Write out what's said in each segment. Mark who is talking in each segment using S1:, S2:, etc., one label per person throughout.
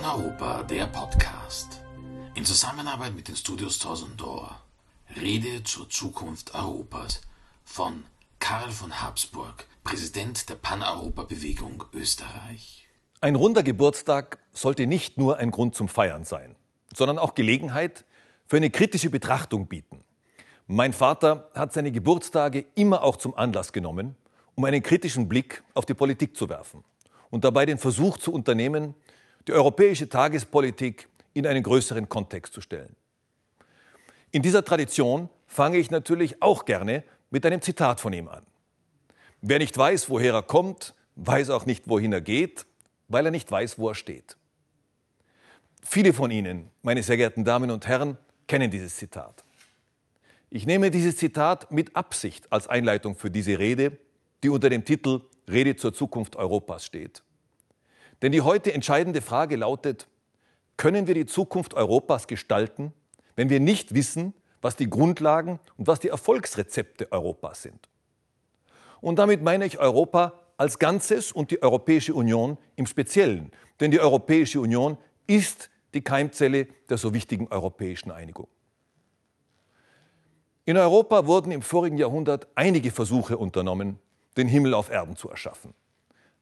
S1: Paneuropa, der Podcast. In Zusammenarbeit mit den Studios Tosendor. Rede zur Zukunft Europas von Karl von Habsburg, Präsident der Paneuropa-Bewegung Österreich.
S2: Ein runder Geburtstag sollte nicht nur ein Grund zum Feiern sein, sondern auch Gelegenheit für eine kritische Betrachtung bieten. Mein Vater hat seine Geburtstage immer auch zum Anlass genommen, um einen kritischen Blick auf die Politik zu werfen und dabei den Versuch zu unternehmen, die europäische Tagespolitik in einen größeren Kontext zu stellen. In dieser Tradition fange ich natürlich auch gerne mit einem Zitat von ihm an. Wer nicht weiß, woher er kommt, weiß auch nicht, wohin er geht, weil er nicht weiß, wo er steht. Viele von Ihnen, meine sehr geehrten Damen und Herren, kennen dieses Zitat. Ich nehme dieses Zitat mit Absicht als Einleitung für diese Rede, die unter dem Titel Rede zur Zukunft Europas steht. Denn die heute entscheidende Frage lautet, können wir die Zukunft Europas gestalten, wenn wir nicht wissen, was die Grundlagen und was die Erfolgsrezepte Europas sind? Und damit meine ich Europa als Ganzes und die Europäische Union im Speziellen. Denn die Europäische Union ist die Keimzelle der so wichtigen europäischen Einigung. In Europa wurden im vorigen Jahrhundert einige Versuche unternommen, den Himmel auf Erden zu erschaffen.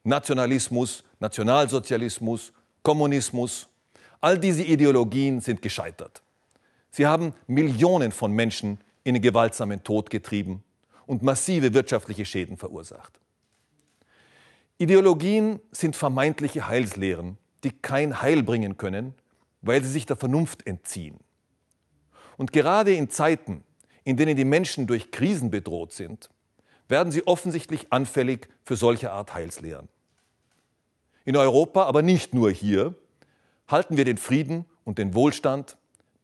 S2: Nationalismus, Nationalsozialismus, Kommunismus, all diese Ideologien sind gescheitert. Sie haben Millionen von Menschen in den gewaltsamen Tod getrieben und massive wirtschaftliche Schäden verursacht. Ideologien sind vermeintliche Heilslehren, die kein Heil bringen können, weil sie sich der Vernunft entziehen. Und gerade in Zeiten, in denen die Menschen durch Krisen bedroht sind, werden sie offensichtlich anfällig für solche Art Heilslehren. In Europa, aber nicht nur hier, halten wir den Frieden und den Wohlstand,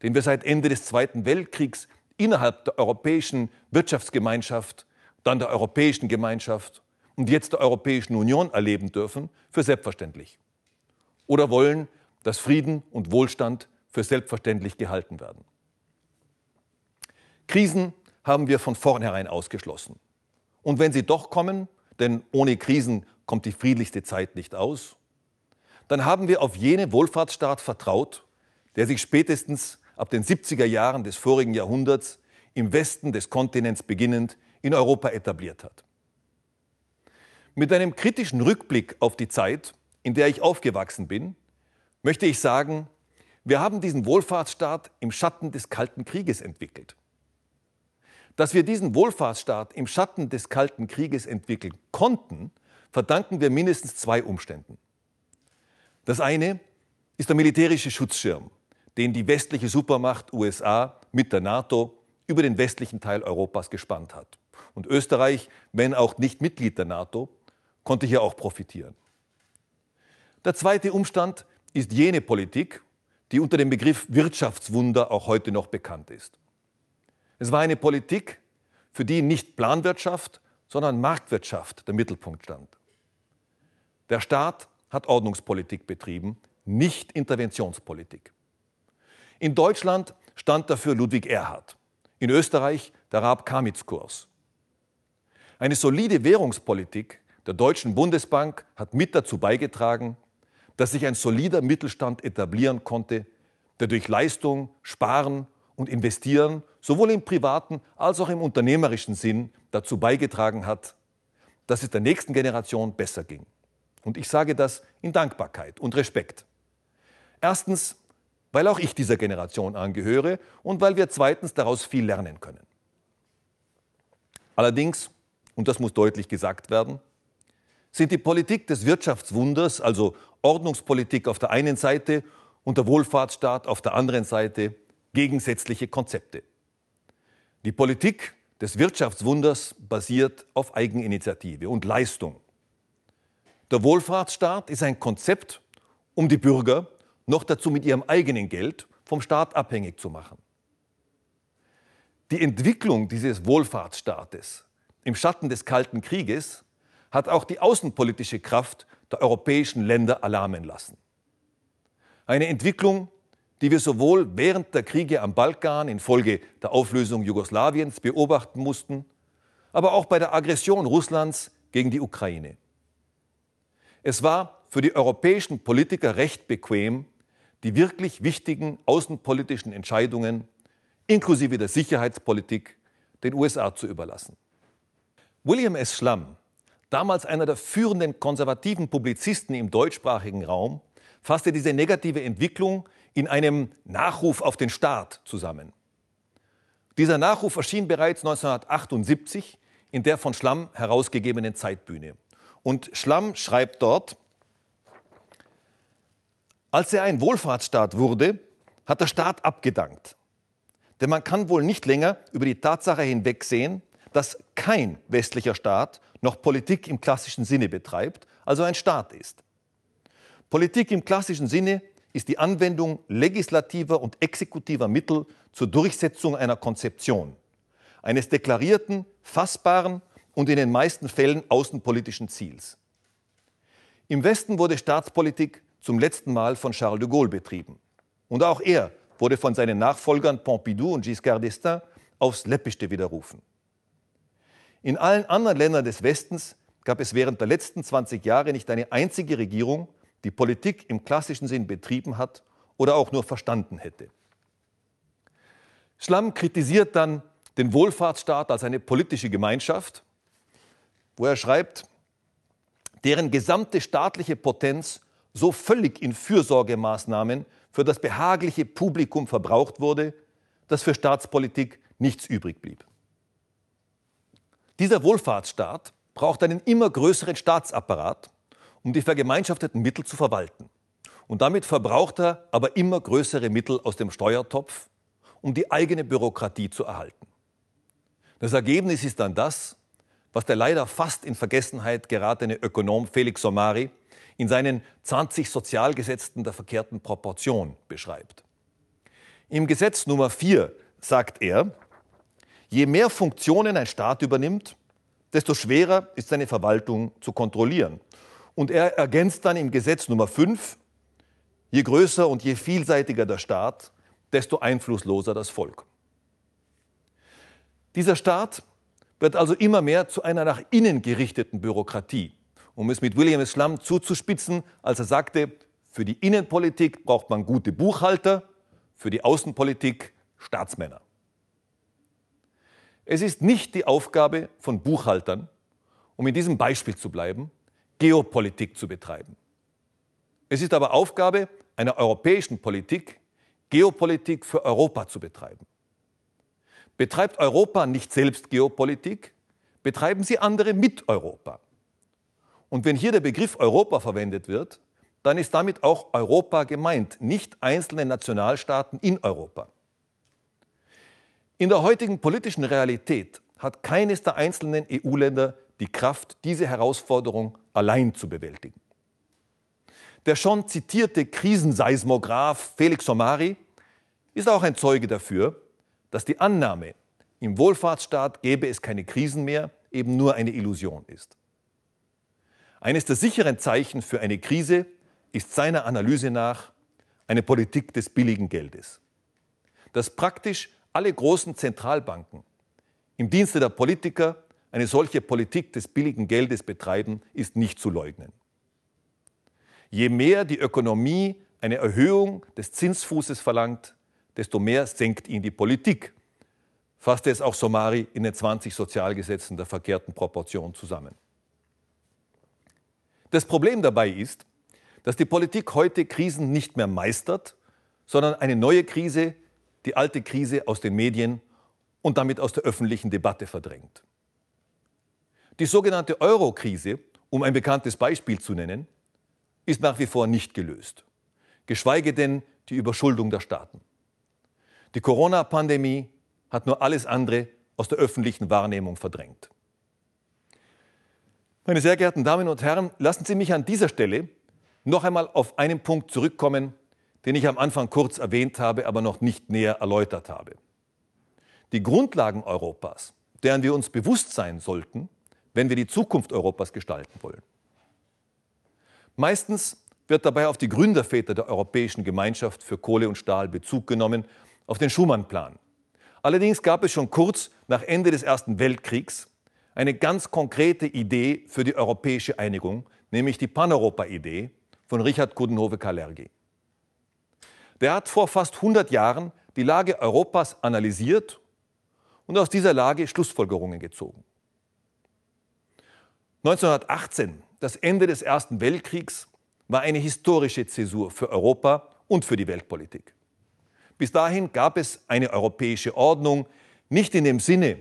S2: den wir seit Ende des Zweiten Weltkriegs innerhalb der Europäischen Wirtschaftsgemeinschaft, dann der Europäischen Gemeinschaft und jetzt der Europäischen Union erleben dürfen, für selbstverständlich. Oder wollen, dass Frieden und Wohlstand für selbstverständlich gehalten werden. Krisen haben wir von vornherein ausgeschlossen. Und wenn sie doch kommen, denn ohne Krisen kommt die friedlichste Zeit nicht aus, dann haben wir auf jene Wohlfahrtsstaat vertraut, der sich spätestens ab den 70er Jahren des vorigen Jahrhunderts im Westen des Kontinents beginnend in Europa etabliert hat. Mit einem kritischen Rückblick auf die Zeit, in der ich aufgewachsen bin, möchte ich sagen, wir haben diesen Wohlfahrtsstaat im Schatten des Kalten Krieges entwickelt. Dass wir diesen Wohlfahrtsstaat im Schatten des Kalten Krieges entwickeln konnten, verdanken wir mindestens zwei Umständen. Das eine ist der militärische Schutzschirm, den die westliche Supermacht USA mit der NATO über den westlichen Teil Europas gespannt hat. Und Österreich, wenn auch nicht Mitglied der NATO, konnte hier auch profitieren. Der zweite Umstand ist jene Politik, die unter dem Begriff Wirtschaftswunder auch heute noch bekannt ist. Es war eine Politik, für die nicht Planwirtschaft, sondern Marktwirtschaft der Mittelpunkt stand. Der Staat hat Ordnungspolitik betrieben, nicht Interventionspolitik. In Deutschland stand dafür Ludwig Erhard, in Österreich der Raab-Kamitz-Kurs. Eine solide Währungspolitik der Deutschen Bundesbank hat mit dazu beigetragen, dass sich ein solider Mittelstand etablieren konnte, der durch Leistung, Sparen und Investieren sowohl im privaten als auch im unternehmerischen Sinn dazu beigetragen hat, dass es der nächsten Generation besser ging. Und ich sage das in Dankbarkeit und Respekt. Erstens, weil auch ich dieser Generation angehöre und weil wir zweitens daraus viel lernen können. Allerdings, und das muss deutlich gesagt werden, sind die Politik des Wirtschaftswunders, also Ordnungspolitik auf der einen Seite und der Wohlfahrtsstaat auf der anderen Seite, gegensätzliche Konzepte. Die Politik des Wirtschaftswunders basiert auf Eigeninitiative und Leistung. Der Wohlfahrtsstaat ist ein Konzept, um die Bürger noch dazu mit ihrem eigenen Geld vom Staat abhängig zu machen. Die Entwicklung dieses Wohlfahrtsstaates im Schatten des Kalten Krieges hat auch die außenpolitische Kraft der europäischen Länder erlahmen lassen. Eine Entwicklung, die wir sowohl während der Kriege am Balkan infolge der Auflösung Jugoslawiens beobachten mussten, aber auch bei der Aggression Russlands gegen die Ukraine. Es war für die europäischen Politiker recht bequem, die wirklich wichtigen außenpolitischen Entscheidungen inklusive der Sicherheitspolitik den USA zu überlassen. William S. Schlamm, damals einer der führenden konservativen Publizisten im deutschsprachigen Raum, fasste diese negative Entwicklung in einem Nachruf auf den Staat zusammen. Dieser Nachruf erschien bereits 1978 in der von Schlamm herausgegebenen Zeitbühne. Und Schlamm schreibt dort, als er ein Wohlfahrtsstaat wurde, hat der Staat abgedankt. Denn man kann wohl nicht länger über die Tatsache hinwegsehen, dass kein westlicher Staat noch Politik im klassischen Sinne betreibt, also ein Staat ist. Politik im klassischen Sinne ist die Anwendung legislativer und exekutiver Mittel zur Durchsetzung einer Konzeption, eines deklarierten, fassbaren und in den meisten Fällen außenpolitischen Ziels. Im Westen wurde Staatspolitik zum letzten Mal von Charles de Gaulle betrieben. Und auch er wurde von seinen Nachfolgern Pompidou und Giscard d'Estaing aufs Läppischste widerrufen. In allen anderen Ländern des Westens gab es während der letzten 20 Jahre nicht eine einzige Regierung, die Politik im klassischen Sinn betrieben hat oder auch nur verstanden hätte. Schlamm kritisiert dann den Wohlfahrtsstaat als eine politische Gemeinschaft, wo er schreibt, deren gesamte staatliche Potenz so völlig in Fürsorgemaßnahmen für das behagliche Publikum verbraucht wurde, dass für Staatspolitik nichts übrig blieb. Dieser Wohlfahrtsstaat braucht einen immer größeren Staatsapparat, um die vergemeinschafteten Mittel zu verwalten. Und damit verbraucht er aber immer größere Mittel aus dem Steuertopf, um die eigene Bürokratie zu erhalten. Das Ergebnis ist dann das, was der leider fast in Vergessenheit geratene Ökonom Felix Somari in seinen 20 Sozialgesetzen der verkehrten Proportion beschreibt. Im Gesetz Nummer 4 sagt er, je mehr Funktionen ein Staat übernimmt, desto schwerer ist seine Verwaltung zu kontrollieren. Und er ergänzt dann im Gesetz Nummer 5, je größer und je vielseitiger der Staat, desto einflussloser das Volk. Dieser Staat wird also immer mehr zu einer nach innen gerichteten Bürokratie um es mit William Slum zuzuspitzen, als er sagte, für die Innenpolitik braucht man gute Buchhalter, für die Außenpolitik Staatsmänner. Es ist nicht die Aufgabe von Buchhaltern, um in diesem Beispiel zu bleiben, Geopolitik zu betreiben. Es ist aber Aufgabe einer europäischen Politik, Geopolitik für Europa zu betreiben. Betreibt Europa nicht selbst Geopolitik, betreiben sie andere mit Europa. Und wenn hier der Begriff Europa verwendet wird, dann ist damit auch Europa gemeint, nicht einzelne Nationalstaaten in Europa. In der heutigen politischen Realität hat keines der einzelnen EU-Länder die Kraft, diese Herausforderung allein zu bewältigen. Der schon zitierte Krisenseismograph Felix Somari ist auch ein Zeuge dafür, dass die Annahme, im Wohlfahrtsstaat gäbe es keine Krisen mehr, eben nur eine Illusion ist. Eines der sicheren Zeichen für eine Krise ist seiner Analyse nach eine Politik des billigen Geldes. Dass praktisch alle großen Zentralbanken im Dienste der Politiker eine solche Politik des billigen Geldes betreiben, ist nicht zu leugnen. Je mehr die Ökonomie eine Erhöhung des Zinsfußes verlangt, desto mehr senkt ihn die Politik, fasste es auch Somari in den 20 Sozialgesetzen der verkehrten Proportion zusammen. Das Problem dabei ist, dass die Politik heute Krisen nicht mehr meistert, sondern eine neue Krise, die alte Krise aus den Medien und damit aus der öffentlichen Debatte verdrängt. Die sogenannte Euro-Krise, um ein bekanntes Beispiel zu nennen, ist nach wie vor nicht gelöst, geschweige denn die Überschuldung der Staaten. Die Corona-Pandemie hat nur alles andere aus der öffentlichen Wahrnehmung verdrängt. Meine sehr geehrten Damen und Herren, lassen Sie mich an dieser Stelle noch einmal auf einen Punkt zurückkommen, den ich am Anfang kurz erwähnt habe, aber noch nicht näher erläutert habe. Die Grundlagen Europas, deren wir uns bewusst sein sollten, wenn wir die Zukunft Europas gestalten wollen. Meistens wird dabei auf die Gründerväter der Europäischen Gemeinschaft für Kohle und Stahl Bezug genommen, auf den Schumann-Plan. Allerdings gab es schon kurz nach Ende des Ersten Weltkriegs eine ganz konkrete Idee für die europäische Einigung, nämlich die Paneuropa-Idee von Richard Coudenhove-Kalergi. der hat vor fast 100 Jahren die Lage Europas analysiert und aus dieser Lage Schlussfolgerungen gezogen. 1918, das Ende des Ersten Weltkriegs, war eine historische Zäsur für Europa und für die Weltpolitik. Bis dahin gab es eine europäische Ordnung, nicht in dem Sinne,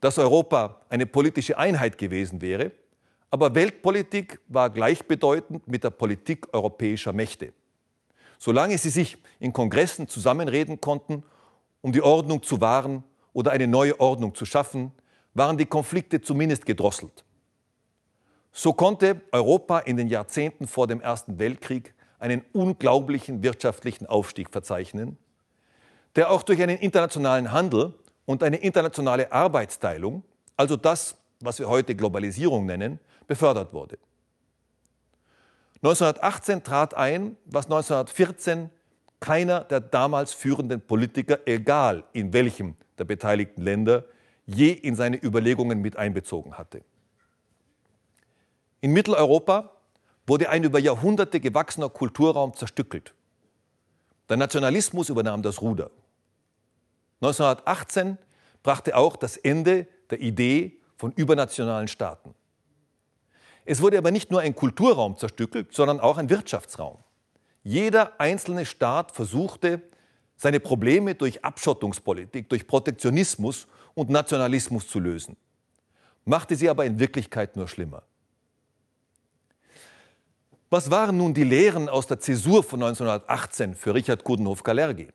S2: dass Europa eine politische Einheit gewesen wäre, aber Weltpolitik war gleichbedeutend mit der Politik europäischer Mächte. Solange sie sich in Kongressen zusammenreden konnten, um die Ordnung zu wahren oder eine neue Ordnung zu schaffen, waren die Konflikte zumindest gedrosselt. So konnte Europa in den Jahrzehnten vor dem Ersten Weltkrieg einen unglaublichen wirtschaftlichen Aufstieg verzeichnen, der auch durch einen internationalen Handel und eine internationale Arbeitsteilung, also das, was wir heute Globalisierung nennen, befördert wurde. 1918 trat ein, was 1914 keiner der damals führenden Politiker, egal in welchem der beteiligten Länder, je in seine Überlegungen mit einbezogen hatte. In Mitteleuropa wurde ein über Jahrhunderte gewachsener Kulturraum zerstückelt. Der Nationalismus übernahm das Ruder. 1918 brachte auch das Ende der Idee von übernationalen Staaten. Es wurde aber nicht nur ein Kulturraum zerstückelt, sondern auch ein Wirtschaftsraum. Jeder einzelne Staat versuchte, seine Probleme durch Abschottungspolitik, durch Protektionismus und Nationalismus zu lösen, machte sie aber in Wirklichkeit nur schlimmer. Was waren nun die Lehren aus der Zäsur von 1918 für Richard Coudenhove-Kalergi?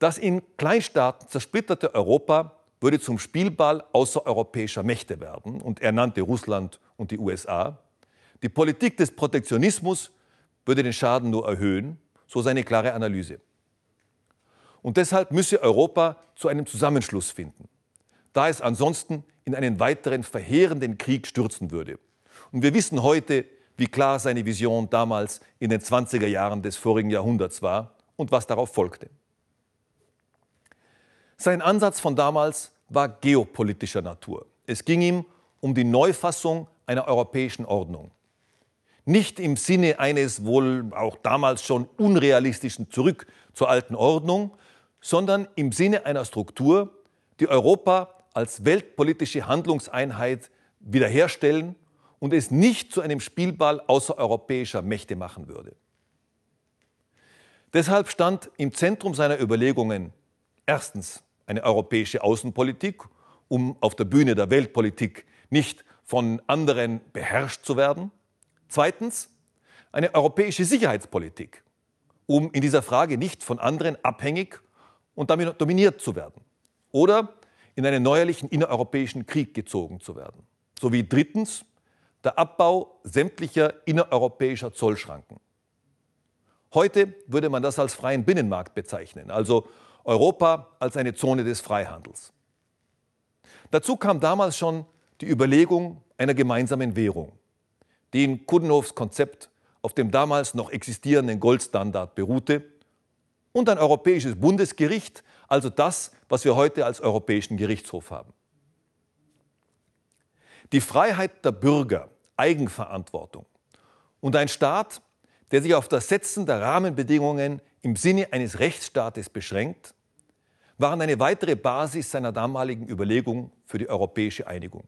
S2: Das in Kleinstaaten zersplitterte Europa würde zum Spielball außereuropäischer Mächte werden und er nannte Russland und die USA. Die Politik des Protektionismus würde den Schaden nur erhöhen, so seine klare Analyse. Und deshalb müsse Europa zu einem Zusammenschluss finden, da es ansonsten in einen weiteren verheerenden Krieg stürzen würde. Und wir wissen heute, wie klar seine Vision damals in den 20er Jahren des vorigen Jahrhunderts war und was darauf folgte. Sein Ansatz von damals war geopolitischer Natur. Es ging ihm um die Neufassung einer europäischen Ordnung. Nicht im Sinne eines wohl auch damals schon unrealistischen Zurück zur alten Ordnung, sondern im Sinne einer Struktur, die Europa als weltpolitische Handlungseinheit wiederherstellen und es nicht zu einem Spielball außereuropäischer Mächte machen würde. Deshalb stand im Zentrum seiner Überlegungen erstens eine europäische Außenpolitik, um auf der Bühne der Weltpolitik nicht von anderen beherrscht zu werden. Zweitens eine europäische Sicherheitspolitik, um in dieser Frage nicht von anderen abhängig und damit dominiert zu werden. Oder in einen neuerlichen innereuropäischen Krieg gezogen zu werden. Sowie drittens der Abbau sämtlicher innereuropäischer Zollschranken. Heute würde man das als freien Binnenmarkt bezeichnen, also Europa als eine Zone des Freihandels. Dazu kam damals schon die Überlegung einer gemeinsamen Währung, die in Kudenhoffs Konzept auf dem damals noch existierenden Goldstandard beruhte und ein europäisches Bundesgericht, also das, was wir heute als Europäischen Gerichtshof haben. Die Freiheit der Bürger, Eigenverantwortung und ein Staat, der sich auf das Setzen der Rahmenbedingungen im Sinne eines Rechtsstaates beschränkt, waren eine weitere Basis seiner damaligen Überlegung für die europäische Einigung.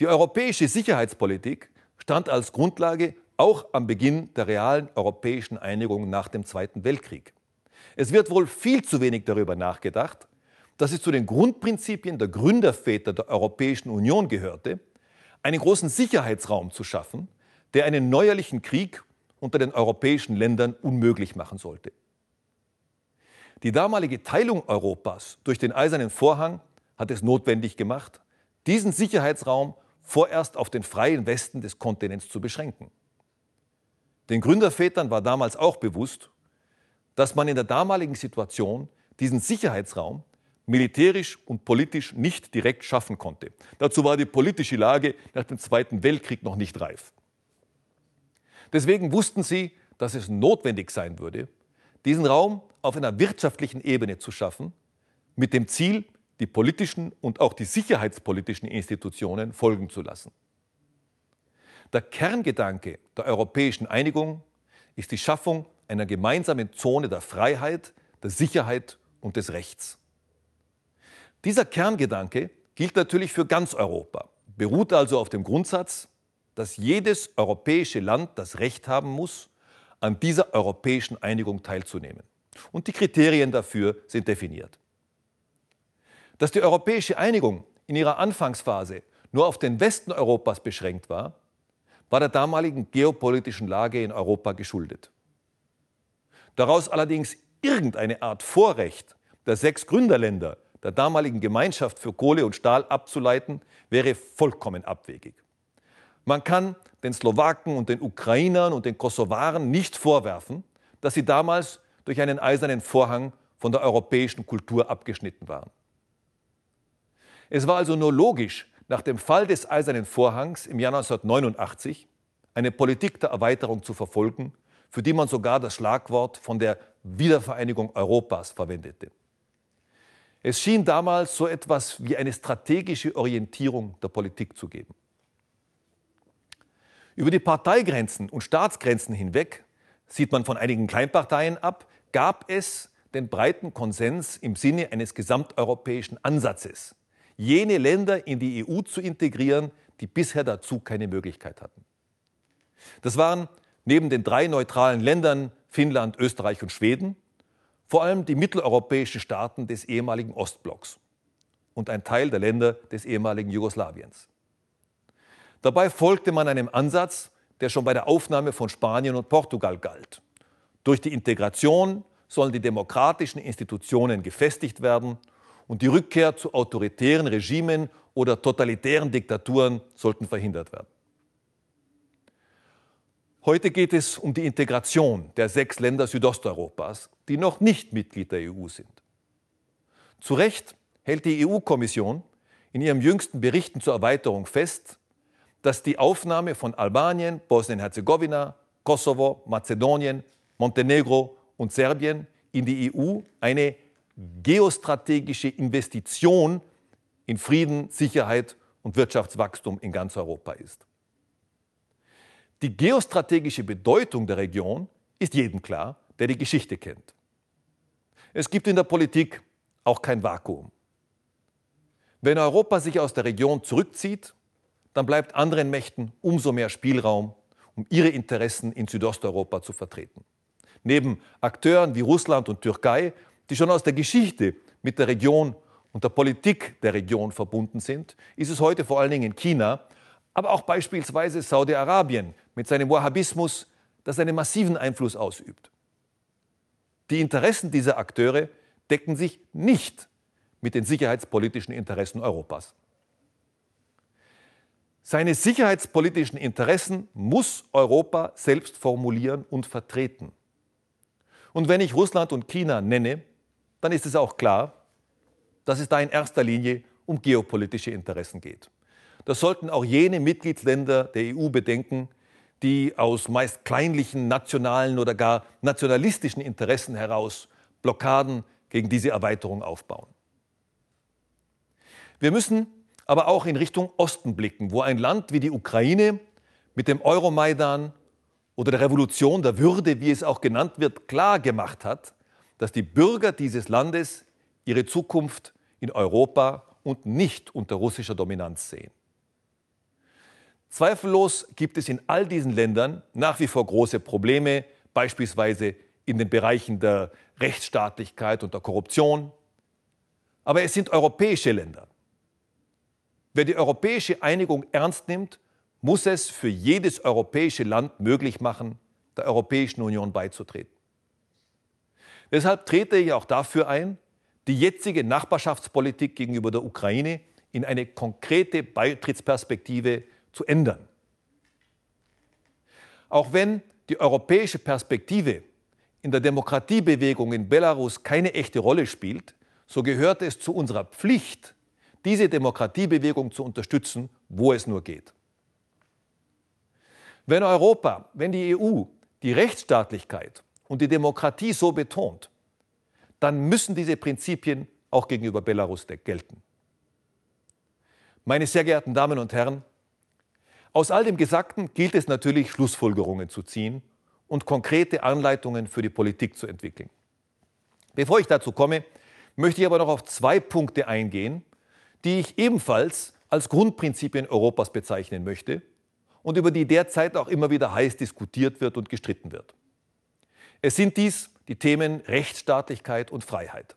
S2: Die europäische Sicherheitspolitik stand als Grundlage auch am Beginn der realen europäischen Einigung nach dem Zweiten Weltkrieg. Es wird wohl viel zu wenig darüber nachgedacht, dass es zu den Grundprinzipien der Gründerväter der Europäischen Union gehörte, einen großen Sicherheitsraum zu schaffen, der einen neuerlichen Krieg unter den europäischen Ländern unmöglich machen sollte. Die damalige Teilung Europas durch den Eisernen Vorhang hat es notwendig gemacht, diesen Sicherheitsraum vorerst auf den freien Westen des Kontinents zu beschränken. Den Gründervätern war damals auch bewusst, dass man in der damaligen Situation diesen Sicherheitsraum militärisch und politisch nicht direkt schaffen konnte. Dazu war die politische Lage nach dem Zweiten Weltkrieg noch nicht reif. Deswegen wussten sie, dass es notwendig sein würde, diesen Raum auf einer wirtschaftlichen Ebene zu schaffen, mit dem Ziel, die politischen und auch die sicherheitspolitischen Institutionen folgen zu lassen. Der Kerngedanke der europäischen Einigung ist die Schaffung einer gemeinsamen Zone der Freiheit, der Sicherheit und des Rechts. Dieser Kerngedanke gilt natürlich für ganz Europa, beruht also auf dem Grundsatz, dass jedes europäische Land das Recht haben muss, an dieser europäischen Einigung teilzunehmen. Und die Kriterien dafür sind definiert. Dass die europäische Einigung in ihrer Anfangsphase nur auf den Westen Europas beschränkt war, war der damaligen geopolitischen Lage in Europa geschuldet. Daraus allerdings irgendeine Art Vorrecht der sechs Gründerländer der damaligen Gemeinschaft für Kohle und Stahl abzuleiten, wäre vollkommen abwegig. Man kann den Slowaken und den Ukrainern und den Kosovaren nicht vorwerfen, dass sie damals durch einen eisernen Vorhang von der europäischen Kultur abgeschnitten waren. Es war also nur logisch, nach dem Fall des Eisernen Vorhangs im Jahr 1989 eine Politik der Erweiterung zu verfolgen, für die man sogar das Schlagwort von der Wiedervereinigung Europas verwendete. Es schien damals so etwas wie eine strategische Orientierung der Politik zu geben. Über die Parteigrenzen und Staatsgrenzen hinweg, sieht man von einigen Kleinparteien ab, gab es den breiten Konsens im Sinne eines gesamteuropäischen Ansatzes, jene Länder in die EU zu integrieren, die bisher dazu keine Möglichkeit hatten. Das waren neben den drei neutralen Ländern Finnland, Österreich und Schweden vor allem die mitteleuropäischen Staaten des ehemaligen Ostblocks und ein Teil der Länder des ehemaligen Jugoslawiens. Dabei folgte man einem Ansatz, der schon bei der Aufnahme von Spanien und Portugal galt. Durch die Integration sollen die demokratischen Institutionen gefestigt werden und die Rückkehr zu autoritären Regimen oder totalitären Diktaturen sollten verhindert werden. Heute geht es um die Integration der sechs Länder Südosteuropas, die noch nicht Mitglied der EU sind. Zu Recht hält die EU-Kommission in ihrem jüngsten Berichten zur Erweiterung fest, dass die Aufnahme von Albanien, Bosnien-Herzegowina, Kosovo, Mazedonien, Montenegro und Serbien in die EU eine geostrategische Investition in Frieden, Sicherheit und Wirtschaftswachstum in ganz Europa ist. Die geostrategische Bedeutung der Region ist jedem klar, der die Geschichte kennt. Es gibt in der Politik auch kein Vakuum. Wenn Europa sich aus der Region zurückzieht, dann bleibt anderen Mächten umso mehr Spielraum, um ihre Interessen in Südosteuropa zu vertreten. Neben Akteuren wie Russland und Türkei, die schon aus der Geschichte mit der Region und der Politik der Region verbunden sind, ist es heute vor allen Dingen China, aber auch beispielsweise Saudi-Arabien mit seinem Wahhabismus, das einen massiven Einfluss ausübt. Die Interessen dieser Akteure decken sich nicht mit den sicherheitspolitischen Interessen Europas. Seine sicherheitspolitischen Interessen muss Europa selbst formulieren und vertreten. Und wenn ich Russland und China nenne, dann ist es auch klar, dass es da in erster Linie um geopolitische Interessen geht. Das sollten auch jene Mitgliedsländer der EU bedenken, die aus meist kleinlichen nationalen oder gar nationalistischen Interessen heraus Blockaden gegen diese Erweiterung aufbauen. Wir müssen aber auch in Richtung Osten blicken, wo ein Land wie die Ukraine mit dem Euromaidan oder der Revolution der Würde, wie es auch genannt wird, klar gemacht hat, dass die Bürger dieses Landes ihre Zukunft in Europa und nicht unter russischer Dominanz sehen. Zweifellos gibt es in all diesen Ländern nach wie vor große Probleme, beispielsweise in den Bereichen der Rechtsstaatlichkeit und der Korruption. Aber es sind europäische Länder. Wer die europäische Einigung ernst nimmt, muss es für jedes europäische Land möglich machen, der Europäischen Union beizutreten. Deshalb trete ich auch dafür ein, die jetzige Nachbarschaftspolitik gegenüber der Ukraine in eine konkrete Beitrittsperspektive zu ändern. Auch wenn die europäische Perspektive in der Demokratiebewegung in Belarus keine echte Rolle spielt, so gehört es zu unserer Pflicht, diese Demokratiebewegung zu unterstützen, wo es nur geht. Wenn Europa, wenn die EU die Rechtsstaatlichkeit und die Demokratie so betont, dann müssen diese Prinzipien auch gegenüber Belarus gelten. Meine sehr geehrten Damen und Herren, aus all dem Gesagten gilt es natürlich, Schlussfolgerungen zu ziehen und konkrete Anleitungen für die Politik zu entwickeln. Bevor ich dazu komme, möchte ich aber noch auf zwei Punkte eingehen, die ich ebenfalls als Grundprinzipien Europas bezeichnen möchte und über die derzeit auch immer wieder heiß diskutiert wird und gestritten wird. Es sind dies die Themen Rechtsstaatlichkeit und Freiheit.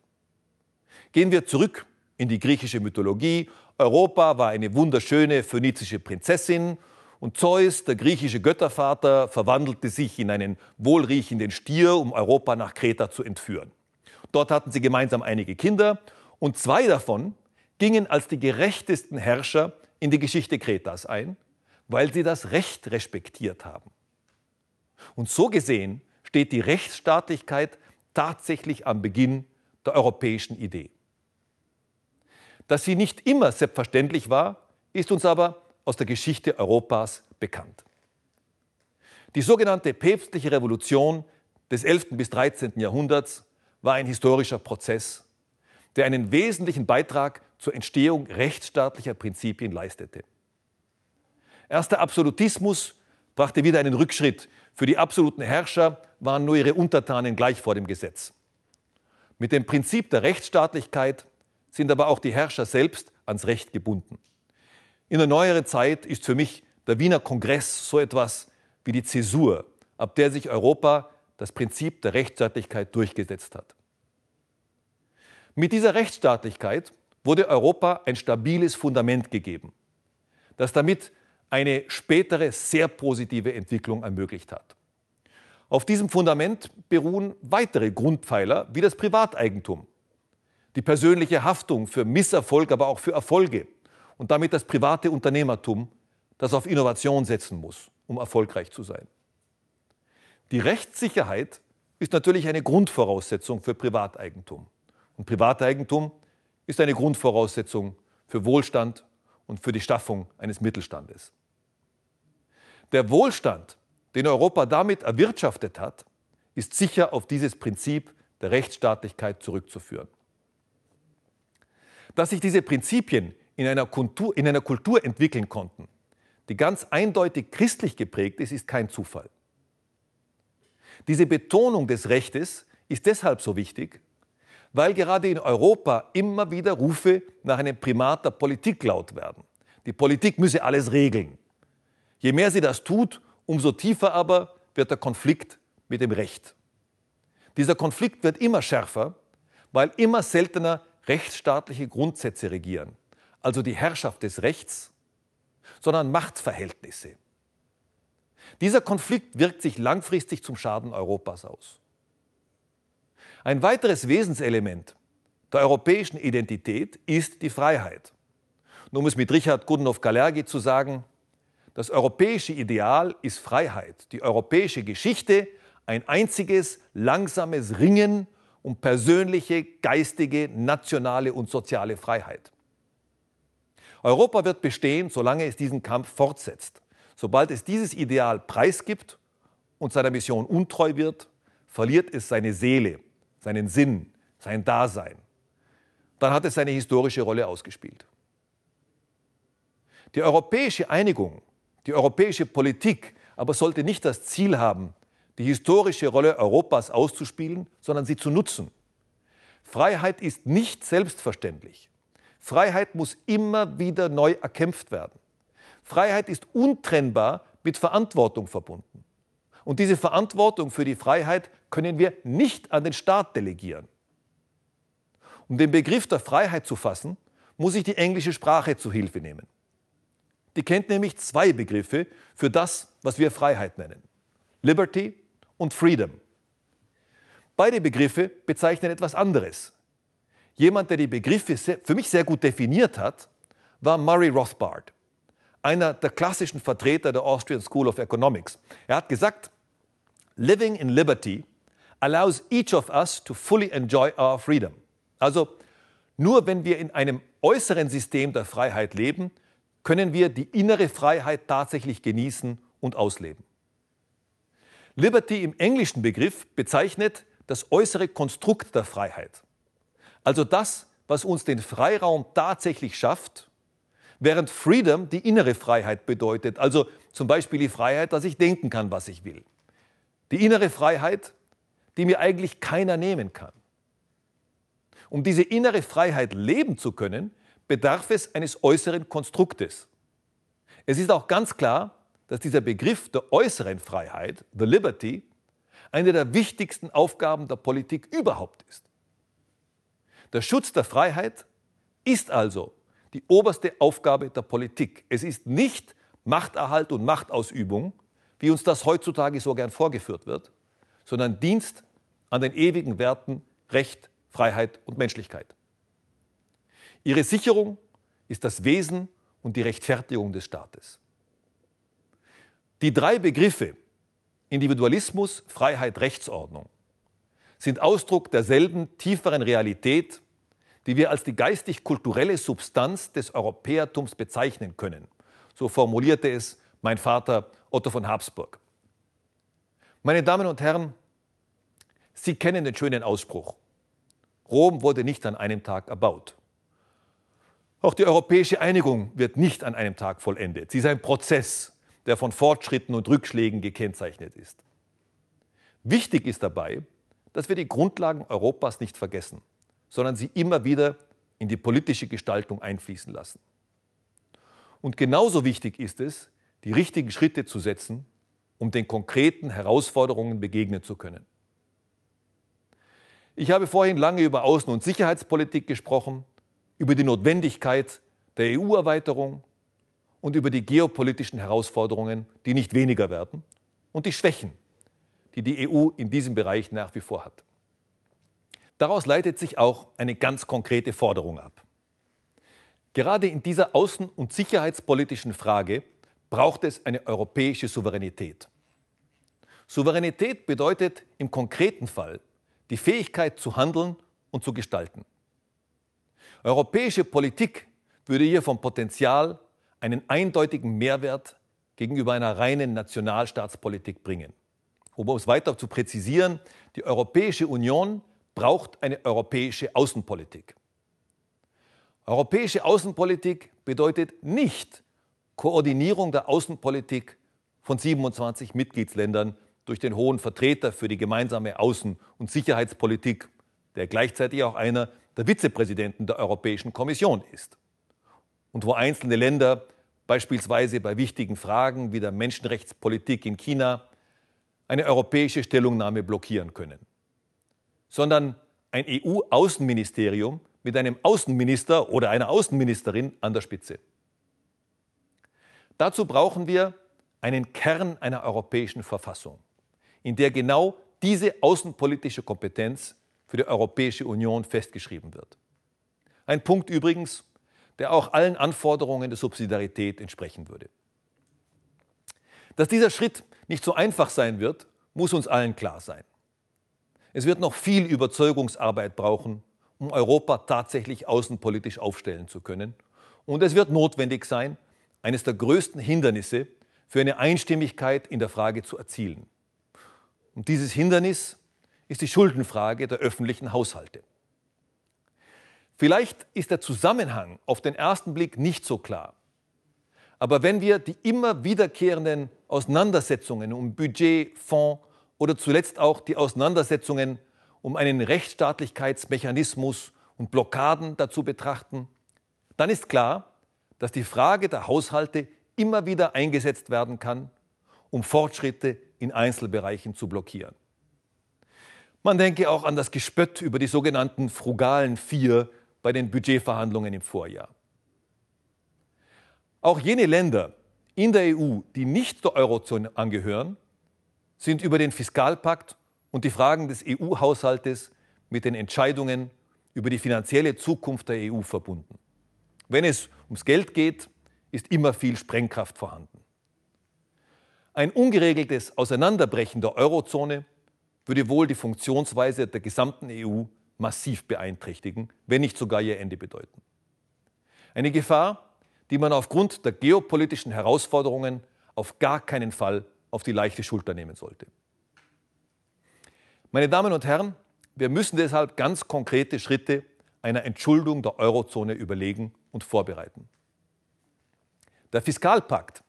S2: Gehen wir zurück in die griechische Mythologie. Europa war eine wunderschöne phönizische Prinzessin und Zeus, der griechische Göttervater, verwandelte sich in einen wohlriechenden Stier, um Europa nach Kreta zu entführen. Dort hatten sie gemeinsam einige Kinder und zwei davon gingen als die gerechtesten Herrscher in die Geschichte Kretas ein, weil sie das Recht respektiert haben. Und so gesehen steht die Rechtsstaatlichkeit tatsächlich am Beginn der europäischen Idee. Dass sie nicht immer selbstverständlich war, ist uns aber aus der Geschichte Europas bekannt. Die sogenannte päpstliche Revolution des 11. bis 13. Jahrhunderts war ein historischer Prozess, der einen wesentlichen Beitrag zur Entstehung rechtsstaatlicher Prinzipien leistete. Erst der Absolutismus brachte wieder einen Rückschritt. Für die absoluten Herrscher waren nur ihre Untertanen gleich vor dem Gesetz. Mit dem Prinzip der Rechtsstaatlichkeit sind aber auch die Herrscher selbst ans Recht gebunden. In der neueren Zeit ist für mich der Wiener Kongress so etwas wie die Zäsur, ab der sich Europa das Prinzip der Rechtsstaatlichkeit durchgesetzt hat. Mit dieser Rechtsstaatlichkeit wurde Europa ein stabiles Fundament gegeben, das damit eine spätere sehr positive Entwicklung ermöglicht hat. Auf diesem Fundament beruhen weitere Grundpfeiler wie das Privateigentum, die persönliche Haftung für Misserfolg, aber auch für Erfolge und damit das private Unternehmertum, das auf Innovation setzen muss, um erfolgreich zu sein. Die Rechtssicherheit ist natürlich eine Grundvoraussetzung für Privateigentum. Und Privateigentum ist eine Grundvoraussetzung für Wohlstand und für die Schaffung eines Mittelstandes. Der Wohlstand, den Europa damit erwirtschaftet hat, ist sicher auf dieses Prinzip der Rechtsstaatlichkeit zurückzuführen. Dass sich diese Prinzipien in einer, Kultur, in einer Kultur entwickeln konnten, die ganz eindeutig christlich geprägt ist, ist kein Zufall. Diese Betonung des Rechtes ist deshalb so wichtig, weil gerade in Europa immer wieder Rufe nach einem Primat der Politik laut werden. Die Politik müsse alles regeln. Je mehr sie das tut, umso tiefer aber wird der Konflikt mit dem Recht. Dieser Konflikt wird immer schärfer, weil immer seltener rechtsstaatliche Grundsätze regieren, also die Herrschaft des Rechts, sondern Machtverhältnisse. Dieser Konflikt wirkt sich langfristig zum Schaden Europas aus. Ein weiteres Wesenselement der europäischen Identität ist die Freiheit. Und um es mit Richard Gudenhoff-Galergi zu sagen, das europäische Ideal ist Freiheit, die europäische Geschichte ein einziges langsames Ringen um persönliche, geistige, nationale und soziale Freiheit. Europa wird bestehen, solange es diesen Kampf fortsetzt. Sobald es dieses Ideal preisgibt und seiner Mission untreu wird, verliert es seine Seele, seinen Sinn, sein Dasein. Dann hat es seine historische Rolle ausgespielt. Die europäische Einigung, die europäische Politik aber sollte nicht das Ziel haben, die historische Rolle Europas auszuspielen, sondern sie zu nutzen. Freiheit ist nicht selbstverständlich. Freiheit muss immer wieder neu erkämpft werden. Freiheit ist untrennbar mit Verantwortung verbunden. Und diese Verantwortung für die Freiheit können wir nicht an den Staat delegieren. Um den Begriff der Freiheit zu fassen, muss ich die englische Sprache zu Hilfe nehmen. Die kennt nämlich zwei Begriffe für das, was wir Freiheit nennen. Liberty und Freedom. Beide Begriffe bezeichnen etwas anderes. Jemand, der die Begriffe für mich sehr gut definiert hat, war Murray Rothbard, einer der klassischen Vertreter der Austrian School of Economics. Er hat gesagt, Living in liberty allows each of us to fully enjoy our freedom. Also nur wenn wir in einem äußeren System der Freiheit leben, können wir die innere Freiheit tatsächlich genießen und ausleben. Liberty im englischen Begriff bezeichnet das äußere Konstrukt der Freiheit. Also das, was uns den Freiraum tatsächlich schafft, während Freedom die innere Freiheit bedeutet, also zum Beispiel die Freiheit, dass ich denken kann, was ich will. Die innere Freiheit, die mir eigentlich keiner nehmen kann. Um diese innere Freiheit leben zu können, bedarf es eines äußeren Konstruktes. Es ist auch ganz klar, dass dieser Begriff der äußeren Freiheit, the liberty, eine der wichtigsten Aufgaben der Politik überhaupt ist. Der Schutz der Freiheit ist also die oberste Aufgabe der Politik. Es ist nicht Machterhalt und Machtausübung, wie uns das heutzutage so gern vorgeführt wird, sondern Dienst an den ewigen Werten Recht, Freiheit und Menschlichkeit. Ihre Sicherung ist das Wesen und die Rechtfertigung des Staates. Die drei Begriffe Individualismus, Freiheit, Rechtsordnung sind Ausdruck derselben tieferen Realität, die wir als die geistig-kulturelle Substanz des Europäertums bezeichnen können. So formulierte es mein Vater Otto von Habsburg. Meine Damen und Herren, Sie kennen den schönen Ausspruch. Rom wurde nicht an einem Tag erbaut. Auch die europäische Einigung wird nicht an einem Tag vollendet. Sie ist ein Prozess, der von Fortschritten und Rückschlägen gekennzeichnet ist. Wichtig ist dabei, dass wir die Grundlagen Europas nicht vergessen, sondern sie immer wieder in die politische Gestaltung einfließen lassen. Und genauso wichtig ist es, die richtigen Schritte zu setzen, um den konkreten Herausforderungen begegnen zu können. Ich habe vorhin lange über Außen- und Sicherheitspolitik gesprochen, über die Notwendigkeit der EU-Erweiterung und über die geopolitischen Herausforderungen, die nicht weniger werden, und die Schwächen, die die EU in diesem Bereich nach wie vor hat. Daraus leitet sich auch eine ganz konkrete Forderung ab. Gerade in dieser außen- und sicherheitspolitischen Frage braucht es eine europäische Souveränität. Souveränität bedeutet im konkreten Fall die Fähigkeit zu handeln und zu gestalten. Europäische Politik würde hier vom Potenzial einen eindeutigen Mehrwert gegenüber einer reinen Nationalstaatspolitik bringen. Um es weiter zu präzisieren, die Europäische Union braucht eine europäische Außenpolitik. Europäische Außenpolitik bedeutet nicht Koordinierung der Außenpolitik von 27 Mitgliedsländern durch den hohen Vertreter für die gemeinsame Außen- und Sicherheitspolitik, der gleichzeitig auch einer der Vizepräsidenten der Europäischen Kommission ist. Und wo einzelne Länder beispielsweise bei wichtigen Fragen wie der Menschenrechtspolitik in China eine europäische Stellungnahme blockieren können, sondern ein EU-Außenministerium mit einem Außenminister oder einer Außenministerin an der Spitze. Dazu brauchen wir einen Kern einer europäischen Verfassung, in der genau diese außenpolitische Kompetenz für die Europäische Union festgeschrieben wird. Ein Punkt übrigens, der auch allen Anforderungen der Subsidiarität entsprechen würde. Dass dieser Schritt nicht so einfach sein wird, muss uns allen klar sein. Es wird noch viel Überzeugungsarbeit brauchen, um Europa tatsächlich außenpolitisch aufstellen zu können. Und es wird notwendig sein, eines der größten Hindernisse für eine Einstimmigkeit in der Frage zu erzielen. Und dieses Hindernis ist die Schuldenfrage der öffentlichen Haushalte. Vielleicht ist der Zusammenhang auf den ersten Blick nicht so klar. Aber wenn wir die immer wiederkehrenden Auseinandersetzungen um Budget, Fonds oder zuletzt auch die Auseinandersetzungen um einen Rechtsstaatlichkeitsmechanismus und Blockaden dazu betrachten, dann ist klar, dass die Frage der Haushalte immer wieder eingesetzt werden kann, um Fortschritte in Einzelbereichen zu blockieren. Man denke auch an das Gespött über die sogenannten frugalen Vier bei den Budgetverhandlungen im Vorjahr. Auch jene Länder in der EU, die nicht der Eurozone angehören, sind über den Fiskalpakt und die Fragen des EU-Haushaltes mit den Entscheidungen über die finanzielle Zukunft der EU verbunden. Wenn es ums Geld geht, ist immer viel Sprengkraft vorhanden. Ein ungeregeltes Auseinanderbrechen der Eurozone würde wohl die Funktionsweise der gesamten EU massiv beeinträchtigen, wenn nicht sogar ihr Ende bedeuten. Eine Gefahr, die man aufgrund der geopolitischen Herausforderungen auf gar keinen Fall auf die leichte Schulter nehmen sollte. Meine Damen und Herren, wir müssen deshalb ganz konkrete Schritte einer Entschuldung der Eurozone überlegen und vorbereiten. Der Fiskalpakt,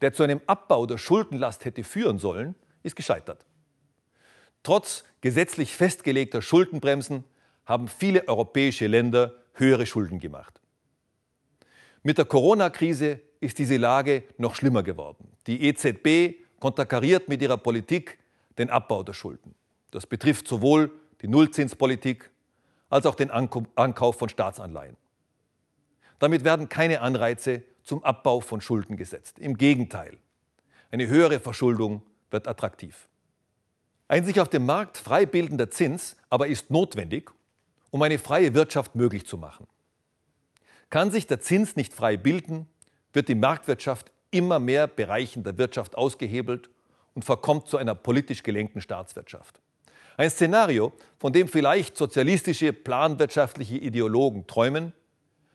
S2: der zu einem Abbau der Schuldenlast hätte führen sollen, ist gescheitert. Trotz gesetzlich festgelegter Schuldenbremsen haben viele europäische Länder höhere Schulden gemacht. Mit der Corona-Krise ist diese Lage noch schlimmer geworden. Die EZB konterkariert mit ihrer Politik den Abbau der Schulden. Das betrifft sowohl die Nullzinspolitik als auch den Ankauf von Staatsanleihen. Damit werden keine Anreize zum Abbau von Schulden gesetzt. Im Gegenteil, eine höhere Verschuldung wird attraktiv. Ein sich auf dem Markt frei bildender Zins aber ist notwendig, um eine freie Wirtschaft möglich zu machen. Kann sich der Zins nicht frei bilden, wird die Marktwirtschaft immer mehr Bereichen der Wirtschaft ausgehebelt und verkommt zu einer politisch gelenkten Staatswirtschaft. Ein Szenario, von dem vielleicht sozialistische planwirtschaftliche Ideologen träumen,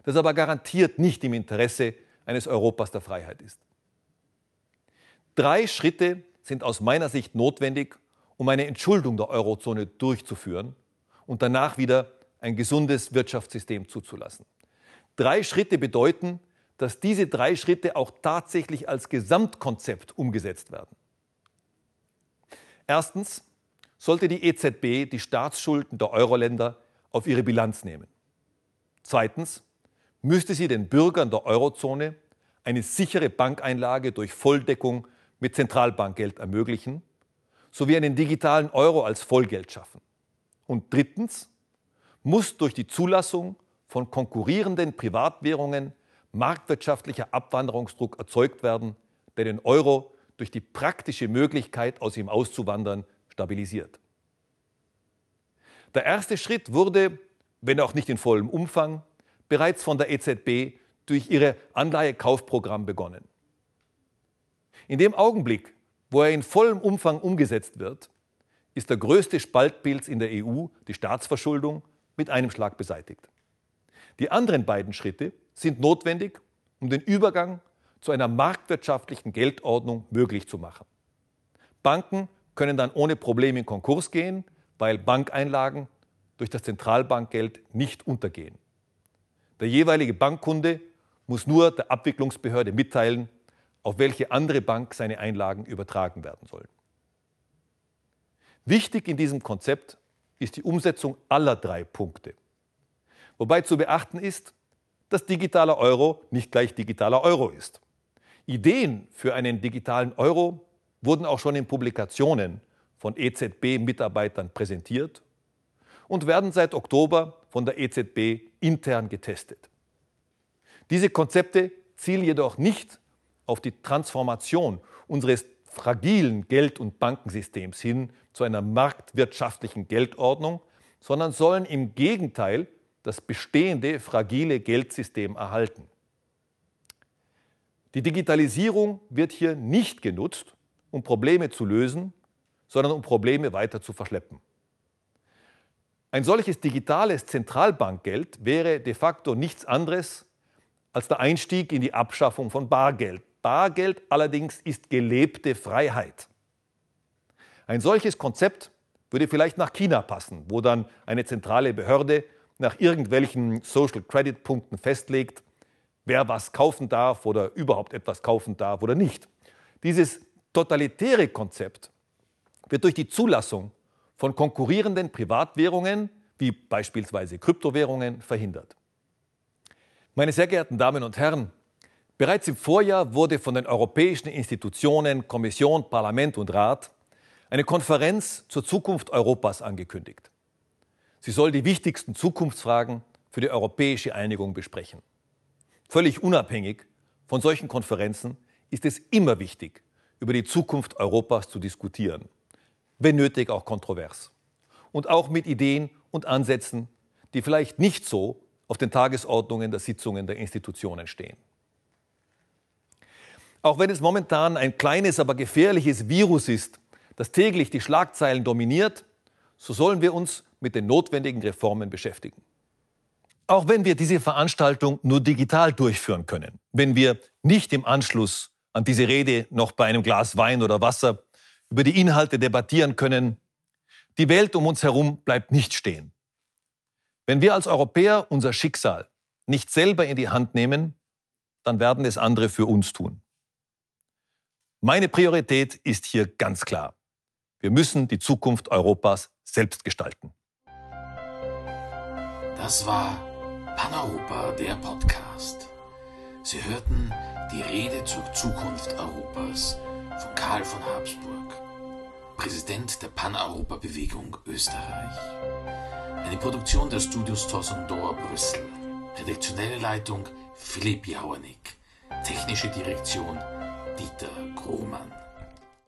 S2: das aber garantiert nicht im Interesse eines Europas der Freiheit ist. Drei Schritte sind aus meiner Sicht notwendig, um eine Entschuldung der Eurozone durchzuführen und danach wieder ein gesundes Wirtschaftssystem zuzulassen. Drei Schritte bedeuten, dass diese drei Schritte auch tatsächlich als Gesamtkonzept umgesetzt werden. Erstens sollte die EZB die Staatsschulden der Euro-Länder auf ihre Bilanz nehmen. Zweitens müsste sie den Bürgern der Eurozone eine sichere Bankeinlage durch Volldeckung mit Zentralbankgeld ermöglichen, sowie einen digitalen Euro als Vollgeld schaffen. Und drittens muss durch die Zulassung von konkurrierenden Privatwährungen marktwirtschaftlicher Abwanderungsdruck erzeugt werden, der den Euro durch die praktische Möglichkeit, aus ihm auszuwandern, stabilisiert. Der erste Schritt wurde, wenn auch nicht in vollem Umfang, bereits von der EZB durch ihre Anleihekaufprogramm begonnen. In dem Augenblick, wo er in vollem Umfang umgesetzt wird, ist der größte Spaltpilz in der EU, die Staatsverschuldung, mit einem Schlag beseitigt. Die anderen beiden Schritte sind notwendig, um den Übergang zu einer marktwirtschaftlichen Geldordnung möglich zu machen. Banken können dann ohne Probleme in Konkurs gehen, weil Bankeinlagen durch das Zentralbankgeld nicht untergehen. Der jeweilige Bankkunde muss nur der Abwicklungsbehörde mitteilen, auf welche andere Bank seine Einlagen übertragen werden sollen. Wichtig in diesem Konzept ist die Umsetzung aller drei Punkte. Wobei zu beachten ist, dass digitaler Euro nicht gleich digitaler Euro ist. Ideen für einen digitalen Euro wurden auch schon in Publikationen von EZB-Mitarbeitern präsentiert und werden seit Oktober von der EZB intern getestet. Diese Konzepte zielen jedoch nicht auf die Transformation unseres fragilen Geld- und Bankensystems hin zu einer marktwirtschaftlichen Geldordnung, sondern sollen im Gegenteil das bestehende fragile Geldsystem erhalten. Die Digitalisierung wird hier nicht genutzt, um Probleme zu lösen, sondern um Probleme weiter zu verschleppen. Ein solches digitales Zentralbankgeld wäre de facto nichts anderes als der Einstieg in die Abschaffung von Bargeld. Bargeld allerdings ist gelebte Freiheit. Ein solches Konzept würde vielleicht nach China passen, wo dann eine zentrale Behörde nach irgendwelchen Social Credit Punkten festlegt, wer was kaufen darf oder überhaupt etwas kaufen darf oder nicht. Dieses totalitäre Konzept wird durch die Zulassung von konkurrierenden Privatwährungen wie beispielsweise Kryptowährungen verhindert. Meine sehr geehrten Damen und Herren, Bereits im Vorjahr wurde von den europäischen Institutionen, Kommission, Parlament und Rat eine Konferenz zur Zukunft Europas angekündigt. Sie soll die wichtigsten Zukunftsfragen für die europäische Einigung besprechen. Völlig unabhängig von solchen Konferenzen ist es immer wichtig, über die Zukunft Europas zu diskutieren, wenn nötig auch kontrovers und auch mit Ideen und Ansätzen, die vielleicht nicht so auf den Tagesordnungen der Sitzungen der Institutionen stehen. Auch wenn es momentan ein kleines, aber gefährliches Virus ist, das täglich die Schlagzeilen dominiert, so sollen wir uns mit den notwendigen Reformen beschäftigen. Auch wenn wir diese Veranstaltung nur digital durchführen können, wenn wir nicht im Anschluss an diese Rede noch bei einem Glas Wein oder Wasser über die Inhalte debattieren können, die Welt um uns herum bleibt nicht stehen. Wenn wir als Europäer unser Schicksal nicht selber in die Hand nehmen, dann werden es andere für uns tun. Meine Priorität ist hier ganz klar. Wir müssen die Zukunft Europas selbst gestalten.
S1: Das war Paneuropa, der Podcast. Sie hörten die Rede zur Zukunft Europas von Karl von Habsburg, Präsident der Paneuropa-Bewegung Österreich. Eine Produktion der Studios Torsondor Brüssel. Redaktionelle Leitung Philipp Jauernick. Technische Direktion Dieter Grohmann.